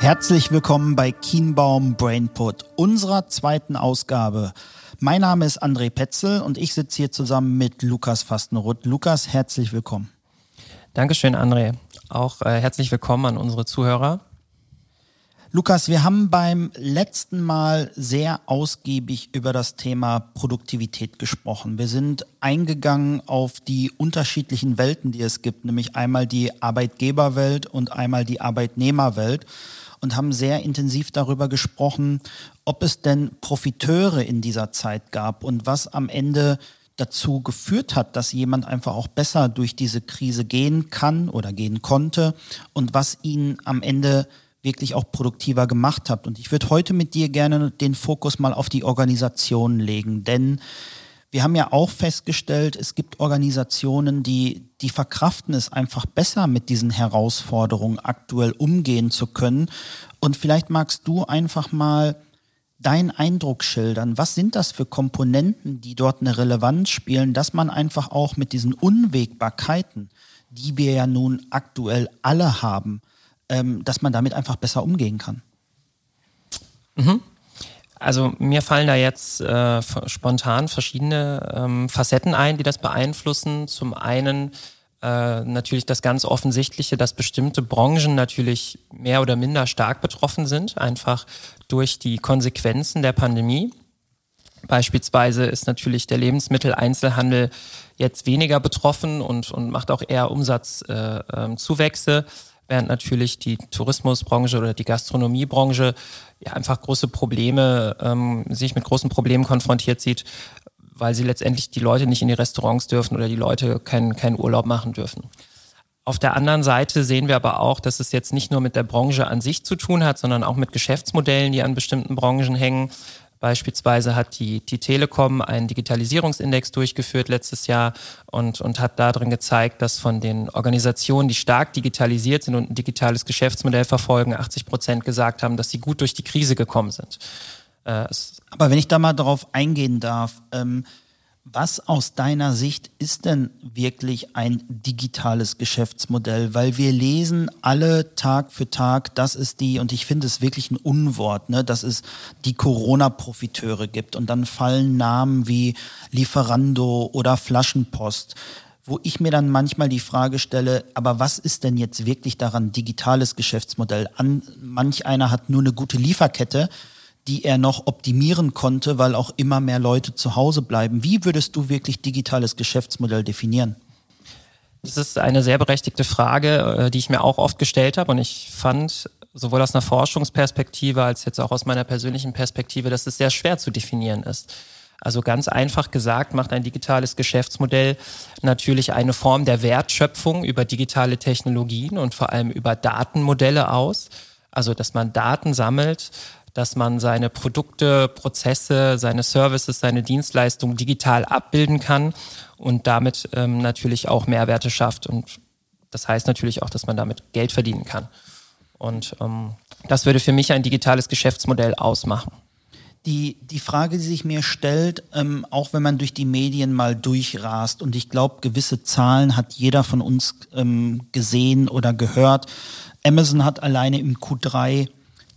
Herzlich willkommen bei Kienbaum Brainput, unserer zweiten Ausgabe. Mein Name ist André Petzel und ich sitze hier zusammen mit Lukas Fastenroth. Lukas, herzlich willkommen. Dankeschön, André. Auch äh, herzlich willkommen an unsere Zuhörer. Lukas, wir haben beim letzten Mal sehr ausgiebig über das Thema Produktivität gesprochen. Wir sind eingegangen auf die unterschiedlichen Welten, die es gibt, nämlich einmal die Arbeitgeberwelt und einmal die Arbeitnehmerwelt und haben sehr intensiv darüber gesprochen, ob es denn Profiteure in dieser Zeit gab und was am Ende dazu geführt hat, dass jemand einfach auch besser durch diese Krise gehen kann oder gehen konnte und was ihn am Ende wirklich auch produktiver gemacht habt. Und ich würde heute mit dir gerne den Fokus mal auf die Organisation legen, denn wir haben ja auch festgestellt, es gibt Organisationen, die, die verkraften es einfach besser, mit diesen Herausforderungen aktuell umgehen zu können. Und vielleicht magst du einfach mal deinen Eindruck schildern. Was sind das für Komponenten, die dort eine Relevanz spielen, dass man einfach auch mit diesen Unwägbarkeiten, die wir ja nun aktuell alle haben, ähm, dass man damit einfach besser umgehen kann. Mhm. Also mir fallen da jetzt äh, spontan verschiedene ähm, Facetten ein, die das beeinflussen. Zum einen äh, natürlich das ganz Offensichtliche, dass bestimmte Branchen natürlich mehr oder minder stark betroffen sind, einfach durch die Konsequenzen der Pandemie. Beispielsweise ist natürlich der Lebensmitteleinzelhandel jetzt weniger betroffen und, und macht auch eher Umsatzzuwächse. Äh, ähm, während natürlich die Tourismusbranche oder die Gastronomiebranche ja einfach große Probleme, ähm, sich mit großen Problemen konfrontiert sieht, weil sie letztendlich die Leute nicht in die Restaurants dürfen oder die Leute keinen keinen Urlaub machen dürfen. Auf der anderen Seite sehen wir aber auch, dass es jetzt nicht nur mit der Branche an sich zu tun hat, sondern auch mit Geschäftsmodellen, die an bestimmten Branchen hängen. Beispielsweise hat die, die Telekom einen Digitalisierungsindex durchgeführt letztes Jahr und, und hat darin gezeigt, dass von den Organisationen, die stark digitalisiert sind und ein digitales Geschäftsmodell verfolgen, 80 Prozent gesagt haben, dass sie gut durch die Krise gekommen sind. Äh, Aber wenn ich da mal darauf eingehen darf, ähm, was aus deiner Sicht ist denn wirklich ein digitales Geschäftsmodell? Weil wir lesen alle Tag für Tag, dass es die, und ich finde es wirklich ein Unwort, ne, dass es die Corona-Profiteure gibt. Und dann fallen Namen wie Lieferando oder Flaschenpost wo ich mir dann manchmal die Frage stelle, aber was ist denn jetzt wirklich daran digitales Geschäftsmodell? An, manch einer hat nur eine gute Lieferkette die er noch optimieren konnte, weil auch immer mehr Leute zu Hause bleiben. Wie würdest du wirklich digitales Geschäftsmodell definieren? Das ist eine sehr berechtigte Frage, äh, die ich mir auch oft gestellt habe und ich fand sowohl aus einer Forschungsperspektive als jetzt auch aus meiner persönlichen Perspektive, dass es sehr schwer zu definieren ist. Also ganz einfach gesagt macht ein digitales Geschäftsmodell natürlich eine Form der Wertschöpfung über digitale Technologien und vor allem über Datenmodelle aus. Also dass man Daten sammelt, dass man seine Produkte, Prozesse, seine Services, seine Dienstleistungen digital abbilden kann und damit ähm, natürlich auch Mehrwerte schafft. Und das heißt natürlich auch, dass man damit Geld verdienen kann. Und ähm, das würde für mich ein digitales Geschäftsmodell ausmachen. Die, die Frage, die sich mir stellt, ähm, auch wenn man durch die Medien mal durchrast, und ich glaube, gewisse Zahlen hat jeder von uns ähm, gesehen oder gehört. Amazon hat alleine im Q3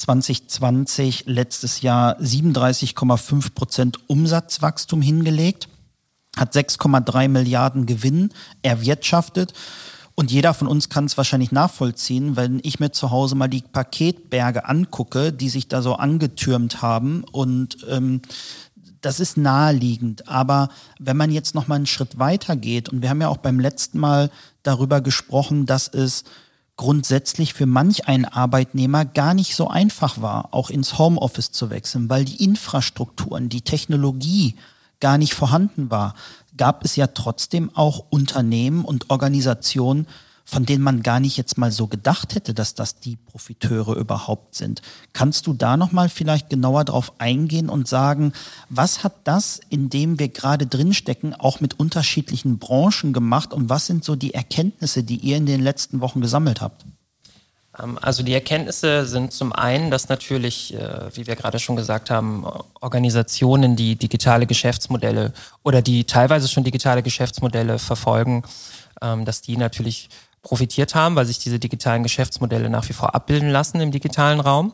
2020 letztes Jahr 37,5 Prozent Umsatzwachstum hingelegt, hat 6,3 Milliarden Gewinn erwirtschaftet. Und jeder von uns kann es wahrscheinlich nachvollziehen, wenn ich mir zu Hause mal die Paketberge angucke, die sich da so angetürmt haben. Und ähm, das ist naheliegend. Aber wenn man jetzt noch mal einen Schritt weiter geht, und wir haben ja auch beim letzten Mal darüber gesprochen, dass es grundsätzlich für manch einen Arbeitnehmer gar nicht so einfach war, auch ins Homeoffice zu wechseln, weil die Infrastrukturen, die Technologie gar nicht vorhanden war, gab es ja trotzdem auch Unternehmen und Organisationen, von denen man gar nicht jetzt mal so gedacht hätte, dass das die Profiteure überhaupt sind. Kannst du da noch mal vielleicht genauer drauf eingehen und sagen, was hat das, in dem wir gerade drinstecken, auch mit unterschiedlichen Branchen gemacht und was sind so die Erkenntnisse, die ihr in den letzten Wochen gesammelt habt? Ähm, also die Erkenntnisse sind zum einen, dass natürlich, äh, wie wir gerade schon gesagt haben, Organisationen, die digitale Geschäftsmodelle oder die teilweise schon digitale Geschäftsmodelle verfolgen, ähm, dass die natürlich profitiert haben, weil sich diese digitalen Geschäftsmodelle nach wie vor abbilden lassen im digitalen Raum.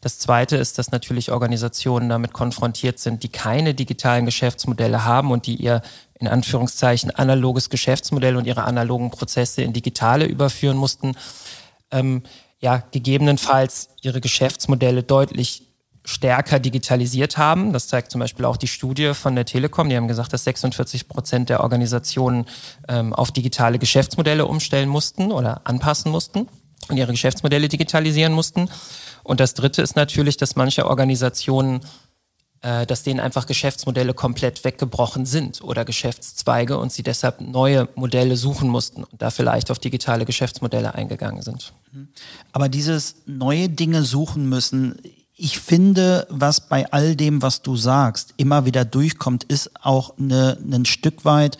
Das Zweite ist, dass natürlich Organisationen damit konfrontiert sind, die keine digitalen Geschäftsmodelle haben und die ihr in Anführungszeichen analoges Geschäftsmodell und ihre analogen Prozesse in digitale überführen mussten, ähm, ja gegebenenfalls ihre Geschäftsmodelle deutlich stärker digitalisiert haben. Das zeigt zum Beispiel auch die Studie von der Telekom. Die haben gesagt, dass 46 Prozent der Organisationen ähm, auf digitale Geschäftsmodelle umstellen mussten oder anpassen mussten und ihre Geschäftsmodelle digitalisieren mussten. Und das Dritte ist natürlich, dass manche Organisationen, äh, dass denen einfach Geschäftsmodelle komplett weggebrochen sind oder Geschäftszweige und sie deshalb neue Modelle suchen mussten und da vielleicht auf digitale Geschäftsmodelle eingegangen sind. Aber dieses neue Dinge suchen müssen, ich finde, was bei all dem, was du sagst, immer wieder durchkommt, ist auch eine, ein Stück weit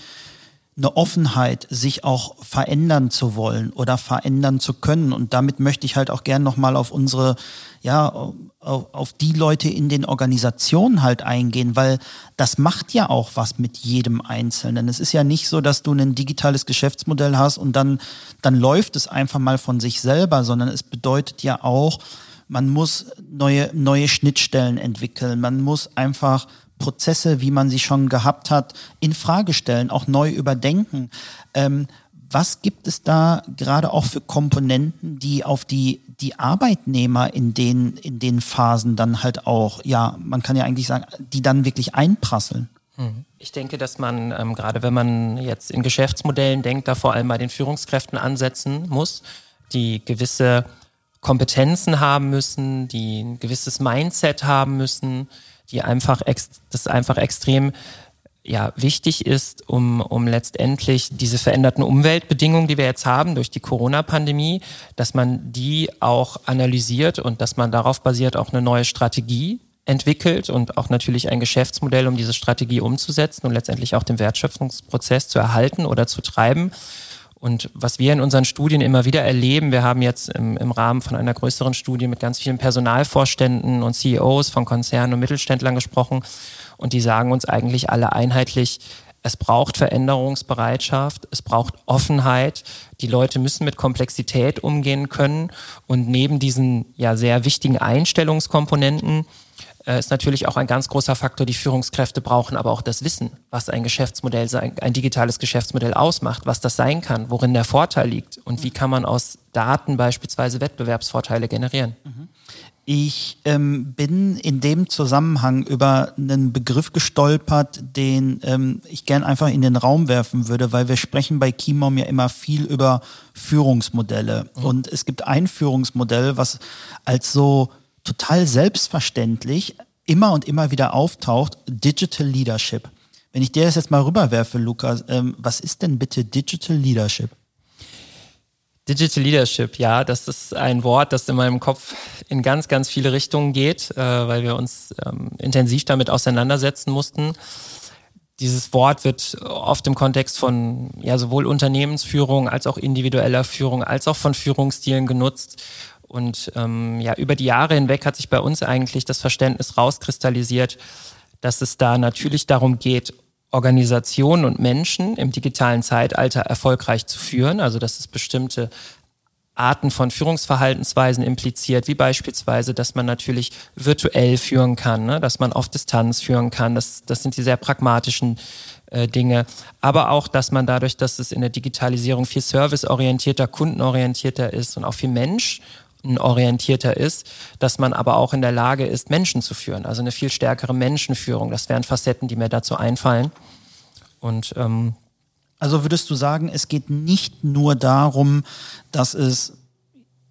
eine Offenheit, sich auch verändern zu wollen oder verändern zu können. Und damit möchte ich halt auch gern nochmal auf unsere, ja, auf, die Leute in den Organisationen halt eingehen, weil das macht ja auch was mit jedem Einzelnen. Es ist ja nicht so, dass du ein digitales Geschäftsmodell hast und dann, dann läuft es einfach mal von sich selber, sondern es bedeutet ja auch, man muss neue, neue Schnittstellen entwickeln. Man muss einfach Prozesse, wie man sie schon gehabt hat, in Frage stellen, auch neu überdenken. Ähm, was gibt es da gerade auch für Komponenten, die auf die, die Arbeitnehmer in den, in den Phasen dann halt auch, ja, man kann ja eigentlich sagen, die dann wirklich einprasseln? Hm. Ich denke, dass man, ähm, gerade wenn man jetzt in Geschäftsmodellen denkt, da vor allem bei den Führungskräften ansetzen muss, die gewisse Kompetenzen haben müssen, die ein gewisses Mindset haben müssen, die einfach das einfach extrem ja, wichtig ist, um, um letztendlich diese veränderten Umweltbedingungen, die wir jetzt haben durch die Corona-Pandemie, dass man die auch analysiert und dass man darauf basiert auch eine neue Strategie entwickelt und auch natürlich ein Geschäftsmodell, um diese Strategie umzusetzen und letztendlich auch den Wertschöpfungsprozess zu erhalten oder zu treiben. Und was wir in unseren Studien immer wieder erleben, wir haben jetzt im, im, Rahmen von einer größeren Studie mit ganz vielen Personalvorständen und CEOs von Konzernen und Mittelständlern gesprochen. Und die sagen uns eigentlich alle einheitlich, es braucht Veränderungsbereitschaft, es braucht Offenheit, die Leute müssen mit Komplexität umgehen können. Und neben diesen ja sehr wichtigen Einstellungskomponenten ist natürlich auch ein ganz großer Faktor. Die Führungskräfte brauchen aber auch das Wissen, was ein Geschäftsmodell, ein digitales Geschäftsmodell ausmacht, was das sein kann, worin der Vorteil liegt und wie kann man aus Daten beispielsweise Wettbewerbsvorteile generieren. Mhm. Ich ähm, bin in dem Zusammenhang über einen Begriff gestolpert, den ähm, ich gern einfach in den Raum werfen würde, weil wir sprechen bei Kimom ja immer viel über Führungsmodelle. Mhm. Und es gibt ein Führungsmodell, was als so total selbstverständlich immer und immer wieder auftaucht, Digital Leadership. Wenn ich dir das jetzt mal rüberwerfe, Lukas, ähm, was ist denn bitte Digital Leadership? Digital Leadership, ja, das ist ein Wort, das in meinem Kopf in ganz, ganz viele Richtungen geht, äh, weil wir uns ähm, intensiv damit auseinandersetzen mussten. Dieses Wort wird oft im Kontext von ja sowohl Unternehmensführung als auch individueller Führung als auch von Führungsstilen genutzt. Und ähm, ja, über die Jahre hinweg hat sich bei uns eigentlich das Verständnis rauskristallisiert, dass es da natürlich darum geht, Organisationen und Menschen im digitalen Zeitalter erfolgreich zu führen. Also dass es bestimmte Arten von Führungsverhaltensweisen impliziert, wie beispielsweise, dass man natürlich virtuell führen kann, ne? dass man auf Distanz führen kann. Das, das sind die sehr pragmatischen äh, Dinge. Aber auch, dass man dadurch, dass es in der Digitalisierung viel serviceorientierter, kundenorientierter ist und auch viel Mensch orientierter ist, dass man aber auch in der Lage ist, Menschen zu führen, also eine viel stärkere Menschenführung. Das wären Facetten, die mir dazu einfallen. Und ähm, also würdest du sagen, es geht nicht nur darum, dass es,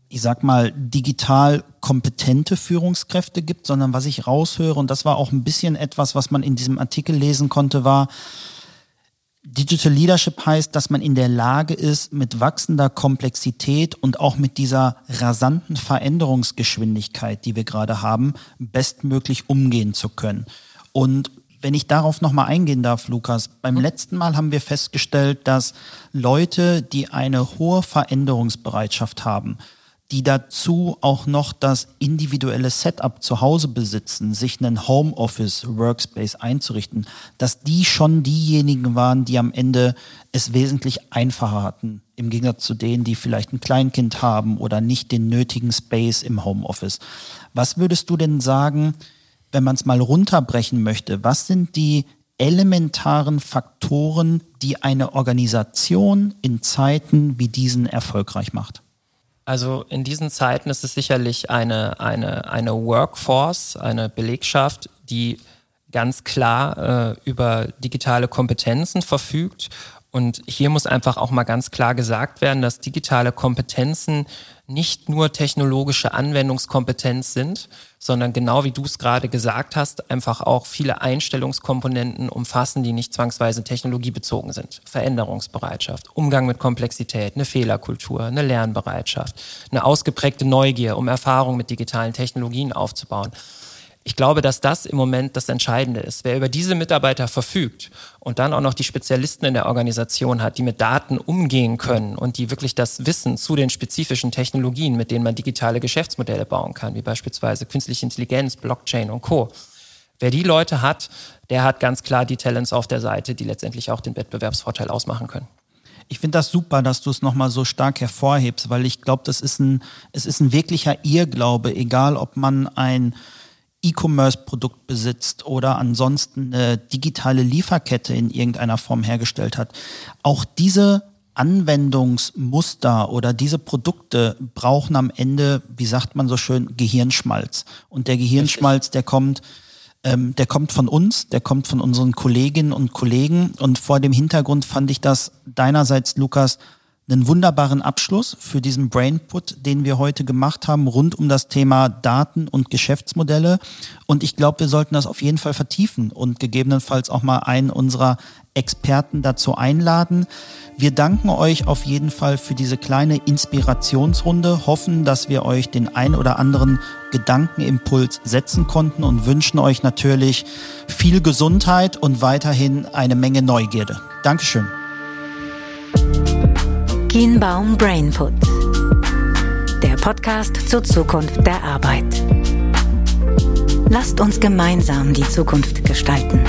ich sag mal, digital kompetente Führungskräfte gibt, sondern was ich raushöre, und das war auch ein bisschen etwas, was man in diesem Artikel lesen konnte, war, Digital Leadership heißt, dass man in der Lage ist, mit wachsender Komplexität und auch mit dieser rasanten Veränderungsgeschwindigkeit, die wir gerade haben, bestmöglich umgehen zu können. Und wenn ich darauf nochmal eingehen darf, Lukas, beim mhm. letzten Mal haben wir festgestellt, dass Leute, die eine hohe Veränderungsbereitschaft haben, die dazu auch noch das individuelle Setup zu Hause besitzen, sich einen Homeoffice Workspace einzurichten, dass die schon diejenigen waren, die am Ende es wesentlich einfacher hatten, im Gegensatz zu denen, die vielleicht ein Kleinkind haben oder nicht den nötigen Space im Homeoffice. Was würdest du denn sagen, wenn man es mal runterbrechen möchte, was sind die elementaren Faktoren, die eine Organisation in Zeiten wie diesen erfolgreich macht? Also in diesen Zeiten ist es sicherlich eine, eine, eine Workforce, eine Belegschaft, die ganz klar äh, über digitale Kompetenzen verfügt und hier muss einfach auch mal ganz klar gesagt werden, dass digitale Kompetenzen nicht nur technologische Anwendungskompetenz sind, sondern genau wie du es gerade gesagt hast, einfach auch viele Einstellungskomponenten umfassen, die nicht zwangsweise technologiebezogen sind. Veränderungsbereitschaft, Umgang mit Komplexität, eine Fehlerkultur, eine Lernbereitschaft, eine ausgeprägte Neugier, um Erfahrung mit digitalen Technologien aufzubauen. Ich glaube, dass das im Moment das Entscheidende ist. Wer über diese Mitarbeiter verfügt und dann auch noch die Spezialisten in der Organisation hat, die mit Daten umgehen können und die wirklich das Wissen zu den spezifischen Technologien, mit denen man digitale Geschäftsmodelle bauen kann, wie beispielsweise künstliche Intelligenz, Blockchain und Co. Wer die Leute hat, der hat ganz klar die Talents auf der Seite, die letztendlich auch den Wettbewerbsvorteil ausmachen können. Ich finde das super, dass du es nochmal so stark hervorhebst, weil ich glaube, das ist ein, es ist ein wirklicher Irrglaube, egal ob man ein E-Commerce-Produkt besitzt oder ansonsten eine digitale Lieferkette in irgendeiner Form hergestellt hat. Auch diese Anwendungsmuster oder diese Produkte brauchen am Ende, wie sagt man so schön, Gehirnschmalz. Und der Gehirnschmalz, der kommt, ähm, der kommt von uns, der kommt von unseren Kolleginnen und Kollegen. Und vor dem Hintergrund fand ich das deinerseits, Lukas, einen wunderbaren Abschluss für diesen Brainput, den wir heute gemacht haben, rund um das Thema Daten und Geschäftsmodelle. Und ich glaube, wir sollten das auf jeden Fall vertiefen und gegebenenfalls auch mal einen unserer Experten dazu einladen. Wir danken euch auf jeden Fall für diese kleine Inspirationsrunde, hoffen, dass wir euch den ein oder anderen Gedankenimpuls setzen konnten und wünschen euch natürlich viel Gesundheit und weiterhin eine Menge Neugierde. Dankeschön. Kienbaum Brainput. Der Podcast zur Zukunft der Arbeit. Lasst uns gemeinsam die Zukunft gestalten.